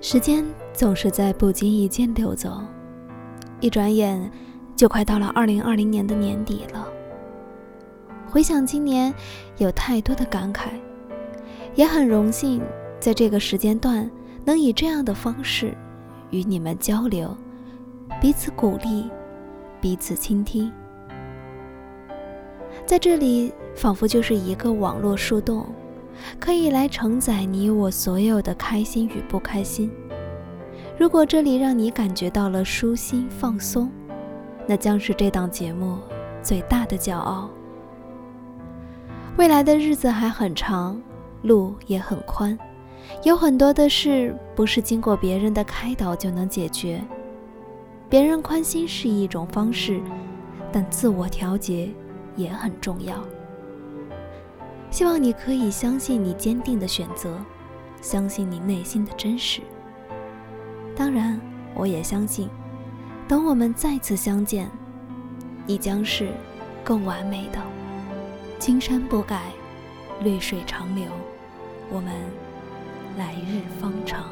时间总是在不经意间溜走，一转眼就快到了二零二零年的年底了。回想今年，有太多的感慨，也很荣幸在这个时间段能以这样的方式与你们交流，彼此鼓励，彼此倾听。在这里，仿佛就是一个网络树洞。可以来承载你我所有的开心与不开心。如果这里让你感觉到了舒心放松，那将是这档节目最大的骄傲。未来的日子还很长，路也很宽，有很多的事不是经过别人的开导就能解决。别人宽心是一种方式，但自我调节也很重要。希望你可以相信你坚定的选择，相信你内心的真实。当然，我也相信，等我们再次相见，你将是更完美的。青山不改，绿水长流，我们来日方长。